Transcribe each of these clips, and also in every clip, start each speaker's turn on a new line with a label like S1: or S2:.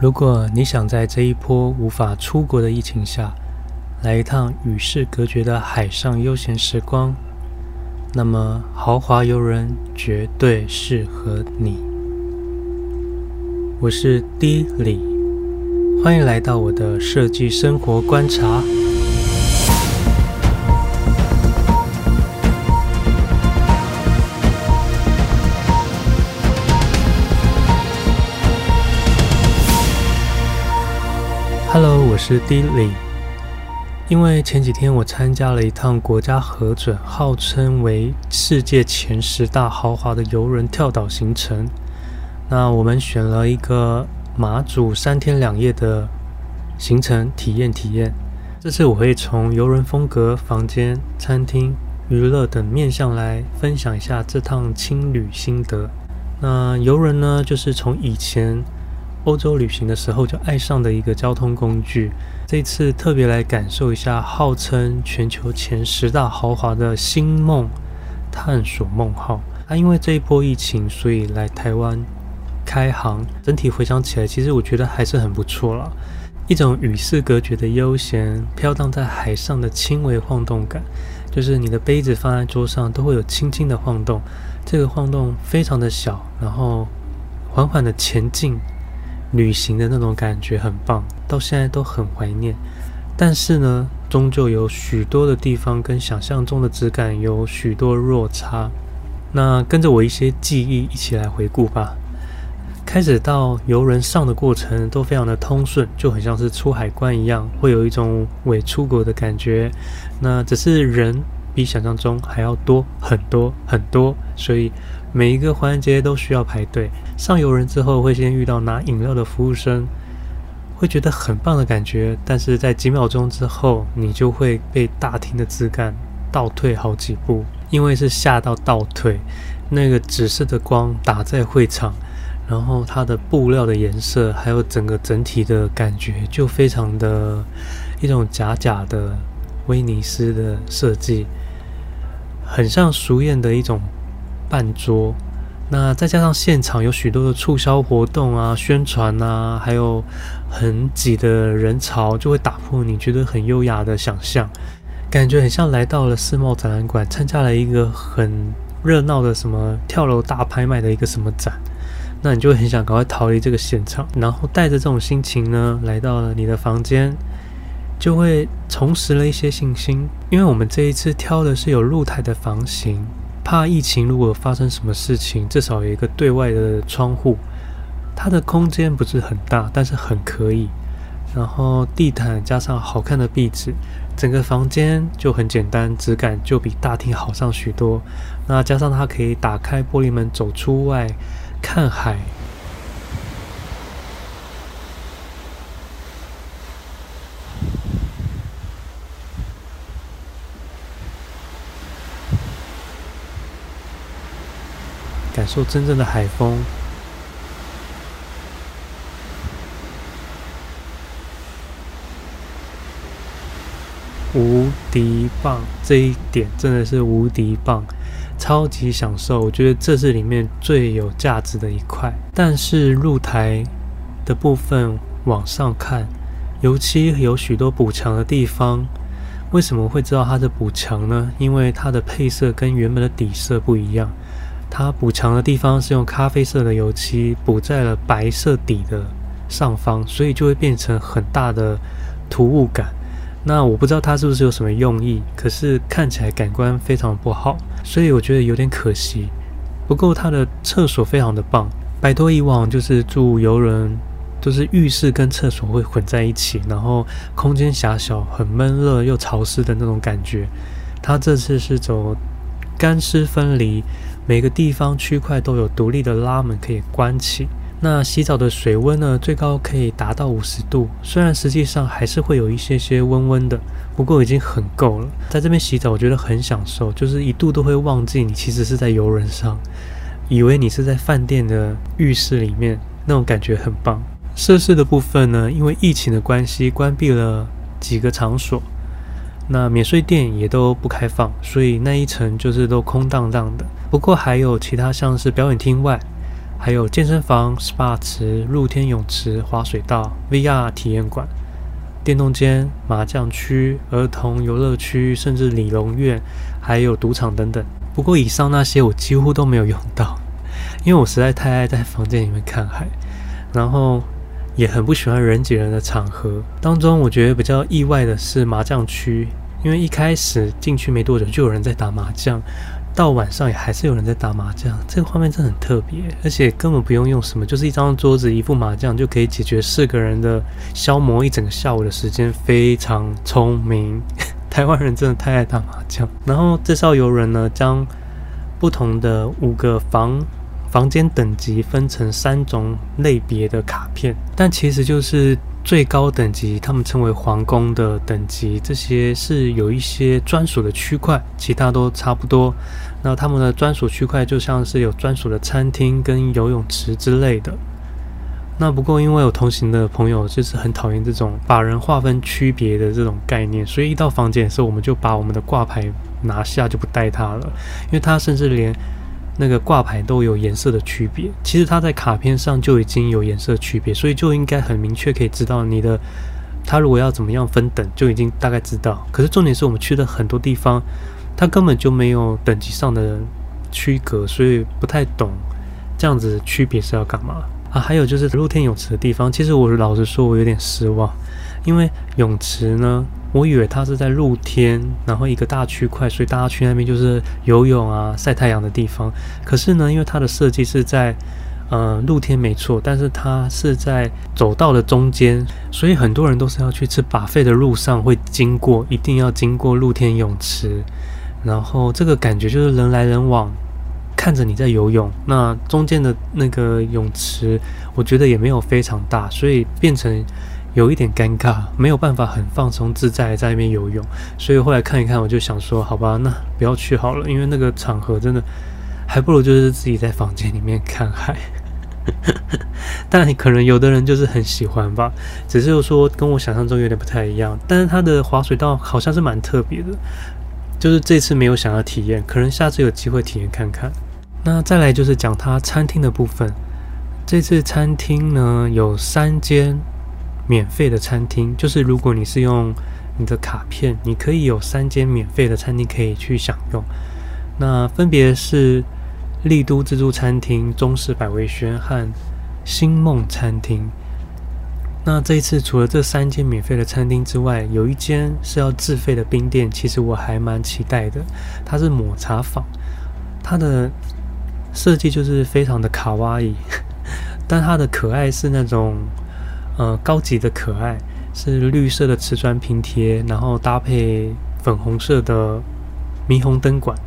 S1: 如果你想在这一波无法出国的疫情下，来一趟与世隔绝的海上悠闲时光，那么豪华游轮绝对适合你。我是 D 李，欢迎来到我的设计生活观察。Hello，我是 D 李。因为前几天我参加了一趟国家核准、号称为世界前十大豪华的游轮跳岛行程，那我们选了一个马祖三天两夜的行程体验体验。这次我会从游轮风格、房间、餐厅、娱乐等面向来分享一下这趟轻旅心得。那游轮呢，就是从以前。欧洲旅行的时候就爱上的一个交通工具，这次特别来感受一下号称全球前十大豪华的星梦探索梦号。它、因为这一波疫情，所以来台湾开航。整体回想起来，其实我觉得还是很不错了。一种与世隔绝的悠闲，飘荡在海上的轻微晃动感，就是你的杯子放在桌上都会有轻轻的晃动，这个晃动非常的小，然后缓缓的前进。旅行的那种感觉很棒，到现在都很怀念。但是呢，终究有许多的地方跟想象中的质感有许多落差。那跟着我一些记忆一起来回顾吧。开始到游轮上的过程都非常的通顺，就很像是出海关一样，会有一种伪出国的感觉。那只是人比想象中还要多很多很多，所以每一个环节都需要排队。上游人之后，会先遇到拿饮料的服务生，会觉得很棒的感觉。但是在几秒钟之后，你就会被大厅的质感倒退好几步，因为是吓到倒退。那个紫色的光打在会场，然后它的布料的颜色，还有整个整体的感觉，就非常的一种假假的威尼斯的设计，很像熟艳的一种半桌。那再加上现场有许多的促销活动啊、宣传啊，还有很挤的人潮，就会打破你觉得很优雅的想象，感觉很像来到了世贸展览馆，参加了一个很热闹的什么跳楼大拍卖的一个什么展，那你就很想赶快逃离这个现场，然后带着这种心情呢，来到了你的房间，就会重拾了一些信心，因为我们这一次挑的是有露台的房型。怕疫情如果发生什么事情，至少有一个对外的窗户。它的空间不是很大，但是很可以。然后地毯加上好看的壁纸，整个房间就很简单，质感就比大厅好上许多。那加上它可以打开玻璃门走出外看海。感受真正的海风，无敌棒！这一点真的是无敌棒，超级享受。我觉得这是里面最有价值的一块。但是露台的部分往上看，油漆有许多补强的地方。为什么会知道它是补强呢？因为它的配色跟原本的底色不一样。它补墙的地方是用咖啡色的油漆补在了白色底的上方，所以就会变成很大的突兀感。那我不知道它是不是有什么用意，可是看起来感官非常不好，所以我觉得有点可惜。不过它的厕所非常的棒，摆脱以往就是住游轮，就是浴室跟厕所会混在一起，然后空间狭小、很闷热又潮湿的那种感觉。它这次是走干湿分离。每个地方区块都有独立的拉门可以关起。那洗澡的水温呢，最高可以达到五十度，虽然实际上还是会有一些些温温的，不过已经很够了。在这边洗澡，我觉得很享受，就是一度都会忘记你其实是在游轮上，以为你是在饭店的浴室里面，那种感觉很棒。设施的部分呢，因为疫情的关系，关闭了几个场所。那免税店也都不开放，所以那一层就是都空荡荡的。不过还有其他像是表演厅外，还有健身房、SPA 池、露天泳池、滑水道、VR 体验馆、电动间、麻将区、儿童游乐区，甚至理容院，还有赌场等等。不过，以上那些我几乎都没有用到，因为我实在太爱在房间里面看海，然后也很不喜欢人挤人的场合。当中，我觉得比较意外的是麻将区，因为一开始进去没多久就有人在打麻将。到晚上也还是有人在打麻将，这个画面真的很特别，而且根本不用用什么，就是一张桌子、一副麻将就可以解决四个人的消磨一整个下午的时间，非常聪明。台湾人真的太爱打麻将。然后这艘游轮呢，将不同的五个房房间等级分成三种类别的卡片，但其实就是。最高等级，他们称为皇宫的等级，这些是有一些专属的区块，其他都差不多。那他们的专属区块就像是有专属的餐厅跟游泳池之类的。那不过因为有同行的朋友就是很讨厌这种把人划分区别的这种概念，所以一到房间的时候，我们就把我们的挂牌拿下，就不带他了，因为他甚至连。那个挂牌都有颜色的区别，其实它在卡片上就已经有颜色区别，所以就应该很明确可以知道你的，它如果要怎么样分等，就已经大概知道。可是重点是我们去的很多地方，它根本就没有等级上的区隔，所以不太懂这样子区别是要干嘛啊？还有就是露天泳池的地方，其实我老实说，我有点失望，因为泳池呢。我以为它是在露天，然后一个大区块，所以大家去那边就是游泳啊、晒太阳的地方。可是呢，因为它的设计是在呃露天没错，但是它是在走道的中间，所以很多人都是要去吃 buffet 的路上会经过，一定要经过露天泳池。然后这个感觉就是人来人往，看着你在游泳。那中间的那个泳池，我觉得也没有非常大，所以变成。有一点尴尬，没有办法很放松自在在那边游泳，所以后来看一看，我就想说，好吧，那不要去好了，因为那个场合真的还不如就是自己在房间里面看海。但可能有的人就是很喜欢吧，只是说跟我想象中有点不太一样。但是它的滑水道好像是蛮特别的，就是这次没有想要体验，可能下次有机会体验看看。那再来就是讲它餐厅的部分，这次餐厅呢有三间。免费的餐厅，就是如果你是用你的卡片，你可以有三间免费的餐厅可以去享用。那分别是丽都自助餐厅、中式百味轩和星梦餐厅。那这一次除了这三间免费的餐厅之外，有一间是要自费的冰店，其实我还蛮期待的。它是抹茶坊，它的设计就是非常的卡哇伊，但它的可爱是那种。呃，高级的可爱是绿色的瓷砖拼贴，然后搭配粉红色的霓虹灯管，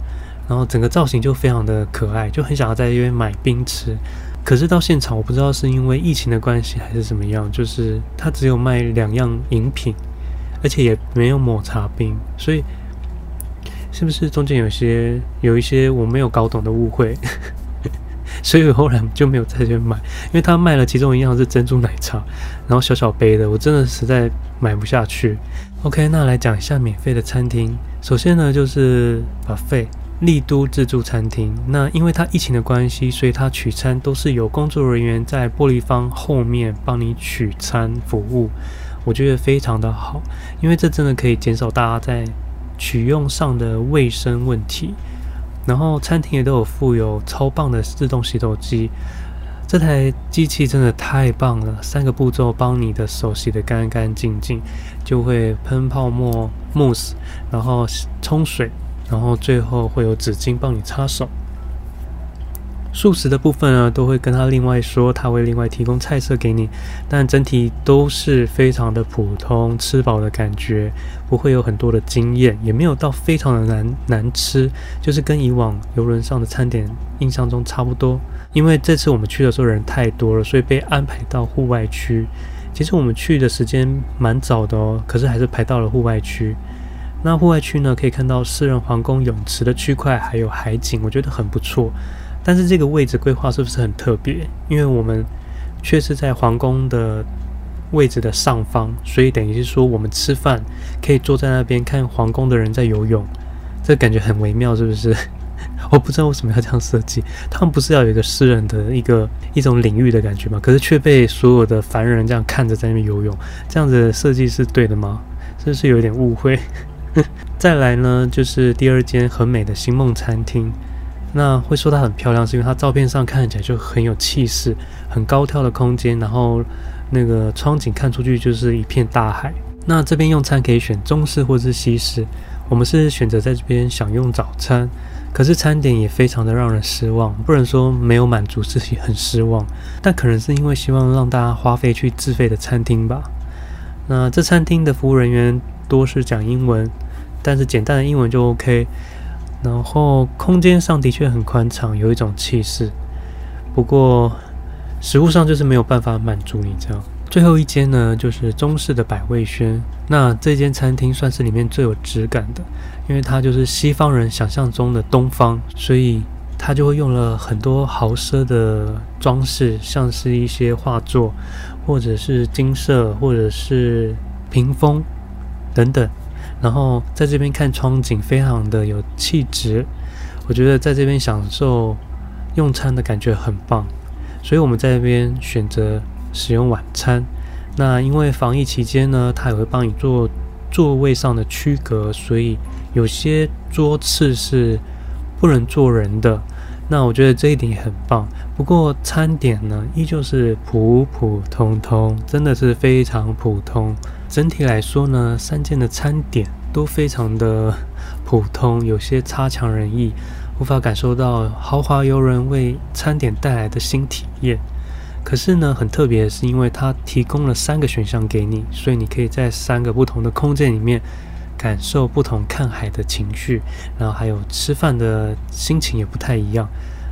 S1: 然后整个造型就非常的可爱，就很想要在这边买冰吃。可是到现场，我不知道是因为疫情的关系还是怎么样，就是它只有卖两样饮品，而且也没有抹茶冰，所以是不是中间有些有一些我没有搞懂的误会？所以后来就没有再去买，因为他卖了其中一样是珍珠奶茶，然后小小杯的，我真的实在买不下去。OK，那来讲一下免费的餐厅。首先呢，就是 buffet 丽都自助餐厅。那因为它疫情的关系，所以它取餐都是有工作人员在玻璃房后面帮你取餐服务，我觉得非常的好，因为这真的可以减少大家在取用上的卫生问题。然后餐厅也都有附有超棒的自动洗手机，这台机器真的太棒了，三个步骤帮你的手洗得干干净净，就会喷泡沫、慕斯，然后冲水，然后最后会有纸巾帮你擦手。素食的部分呢，都会跟他另外说，他会另外提供菜色给你，但整体都是非常的普通，吃饱的感觉，不会有很多的惊艳，也没有到非常的难难吃，就是跟以往游轮上的餐点印象中差不多。因为这次我们去的时候人太多了，所以被安排到户外区。其实我们去的时间蛮早的哦，可是还是排到了户外区。那户外区呢，可以看到私人皇宫泳池的区块，还有海景，我觉得很不错。但是这个位置规划是不是很特别？因为我们却是在皇宫的位置的上方，所以等于是说我们吃饭可以坐在那边看皇宫的人在游泳，这感觉很微妙，是不是？我不知道为什么要这样设计。他们不是要有一个私人的一个一种领域的感觉吗？可是却被所有的凡人这样看着在那边游泳，这样子的设计是对的吗？是不是有点误会。再来呢，就是第二间很美的星梦餐厅。那会说它很漂亮，是因为它照片上看起来就很有气势，很高挑的空间，然后那个窗景看出去就是一片大海。那这边用餐可以选中式或是西式，我们是选择在这边享用早餐，可是餐点也非常的让人失望，不能说没有满足自己很失望，但可能是因为希望让大家花费去自费的餐厅吧。那这餐厅的服务人员多是讲英文，但是简单的英文就 OK。然后空间上的确很宽敞，有一种气势。不过食物上就是没有办法满足你这样。最后一间呢，就是中式的百味轩。那这间餐厅算是里面最有质感的，因为它就是西方人想象中的东方，所以它就会用了很多豪奢的装饰，像是一些画作，或者是金色，或者是屏风等等。然后在这边看窗景，非常的有气质。我觉得在这边享受用餐的感觉很棒，所以我们在这边选择使用晚餐。那因为防疫期间呢，他也会帮你做座位上的区隔，所以有些桌次是不能坐人的。那我觉得这一点也很棒。不过餐点呢，依旧是普普通通，真的是非常普通。整体来说呢，三间的餐点都非常的普通，有些差强人意，无法感受到豪华游轮为餐点带来的新体验。可是呢，很特别的是，因为它提供了三个选项给你，所以你可以在三个不同的空间里面感受不同看海的情绪，然后还有吃饭的心情也不太一样。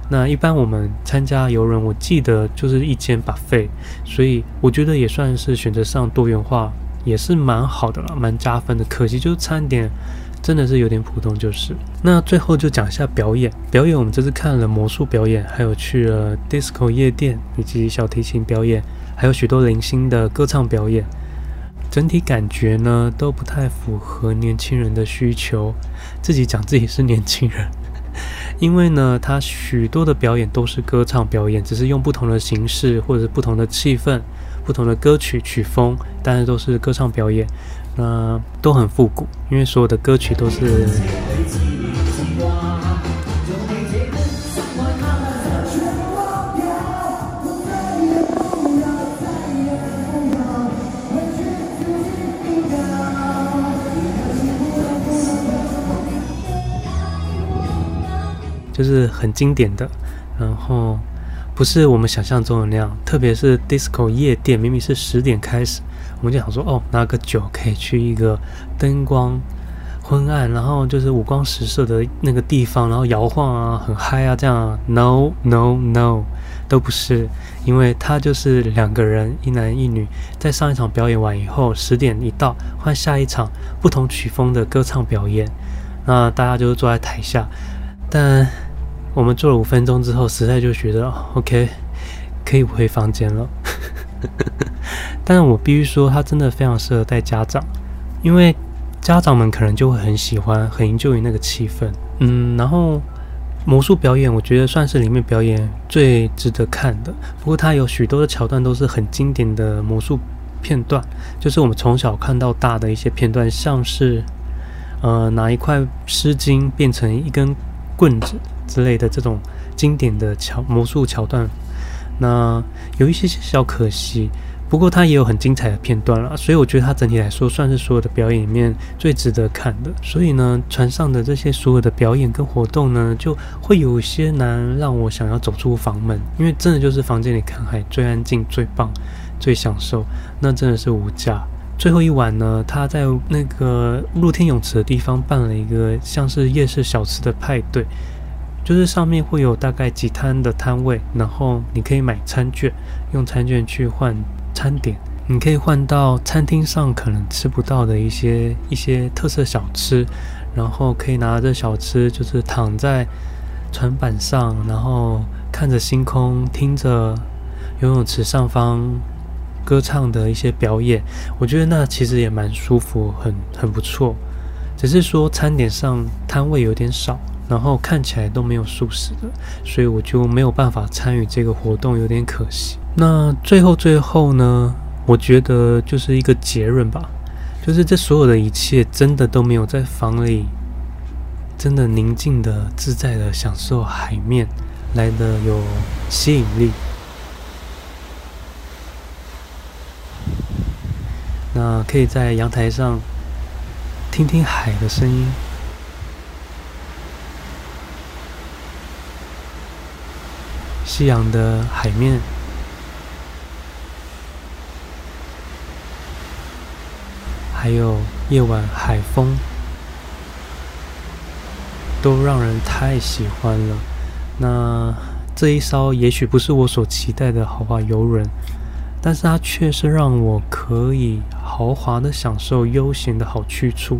S1: 那一般我们参加游轮，我记得就是一间 buffet，所以我觉得也算是选择上多元化。也是蛮好的了，蛮加分的。可惜就是餐点真的是有点普通，就是。那最后就讲一下表演。表演我们这次看了魔术表演，还有去了 disco 夜店，以及小提琴表演，还有许多零星的歌唱表演。整体感觉呢都不太符合年轻人的需求。自己讲自己是年轻人，因为呢他许多的表演都是歌唱表演，只是用不同的形式或者是不同的气氛。不同的歌曲曲风，但是都是歌唱表演，那都很复古，因为所有的歌曲都是，就是很经典的，然后。不是我们想象中的那样，特别是 disco 夜店，明明是十点开始，我们就想说，哦，拿个酒可以去一个灯光昏暗，然后就是五光十色的那个地方，然后摇晃啊，很嗨啊，这样。No No No，都不是，因为他就是两个人，一男一女，在上一场表演完以后，十点一到，换下一场不同曲风的歌唱表演，那大家就坐在台下，但。我们做了五分钟之后，实在就觉得 OK，可以回房间了。但是我必须说，它真的非常适合带家长，因为家长们可能就会很喜欢，很营救于那个气氛。嗯，然后魔术表演，我觉得算是里面表演最值得看的。不过它有许多的桥段都是很经典的魔术片段，就是我们从小看到大的一些片段，像是呃拿一块湿巾变成一根棍子。之类的这种经典的桥魔术桥段，那有一些小可惜，不过它也有很精彩的片段了，所以我觉得它整体来说算是所有的表演里面最值得看的。所以呢，船上的这些所有的表演跟活动呢，就会有些难让我想要走出房门，因为真的就是房间里看海最安静、最棒、最享受，那真的是无价。最后一晚呢，他在那个露天泳池的地方办了一个像是夜市小吃的派对。就是上面会有大概几摊的摊位，然后你可以买餐券，用餐券去换餐点，你可以换到餐厅上可能吃不到的一些一些特色小吃，然后可以拿着小吃，就是躺在船板上，然后看着星空，听着游泳池上方歌唱的一些表演，我觉得那其实也蛮舒服，很很不错。只是说餐点上摊位有点少。然后看起来都没有素食的，所以我就没有办法参与这个活动，有点可惜。那最后最后呢，我觉得就是一个结论吧，就是这所有的一切真的都没有在房里真的宁静的、自在的享受海面来的有吸引力。可以在阳台上听听海的声音。夕阳的海面，还有夜晚海风，都让人太喜欢了。那这一艘也许不是我所期待的豪华游轮，但是它却是让我可以豪华的享受悠闲的好去处。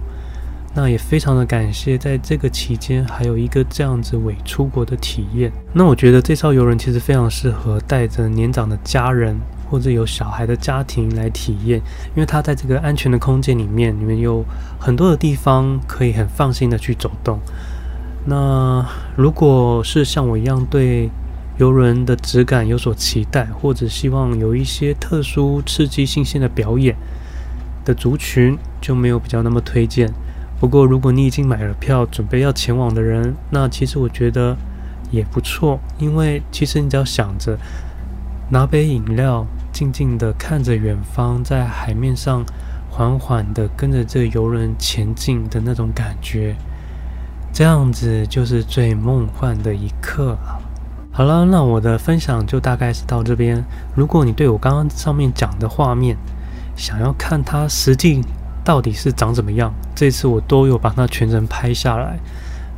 S1: 那也非常的感谢，在这个期间还有一个这样子伪出国的体验。那我觉得这艘游轮其实非常适合带着年长的家人或者有小孩的家庭来体验，因为它在这个安全的空间里面，里面有很多的地方可以很放心的去走动。那如果是像我一样对游轮的质感有所期待，或者希望有一些特殊、刺激、新鲜的表演的族群，就没有比较那么推荐。不过，如果你已经买了票，准备要前往的人，那其实我觉得也不错，因为其实你只要想着拿杯饮料，静静的看着远方，在海面上缓缓的跟着这游轮前进的那种感觉，这样子就是最梦幻的一刻了。好了，那我的分享就大概是到这边。如果你对我刚刚上面讲的画面，想要看它实际。到底是长怎么样？这次我都有把它全程拍下来。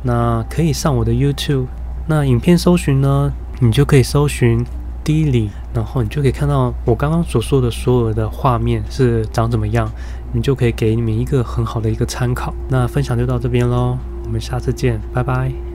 S1: 那可以上我的 YouTube，那影片搜寻呢，你就可以搜寻 Dilly，然后你就可以看到我刚刚所说的所有的画面是长怎么样，你就可以给你们一个很好的一个参考。那分享就到这边喽，我们下次见，拜拜。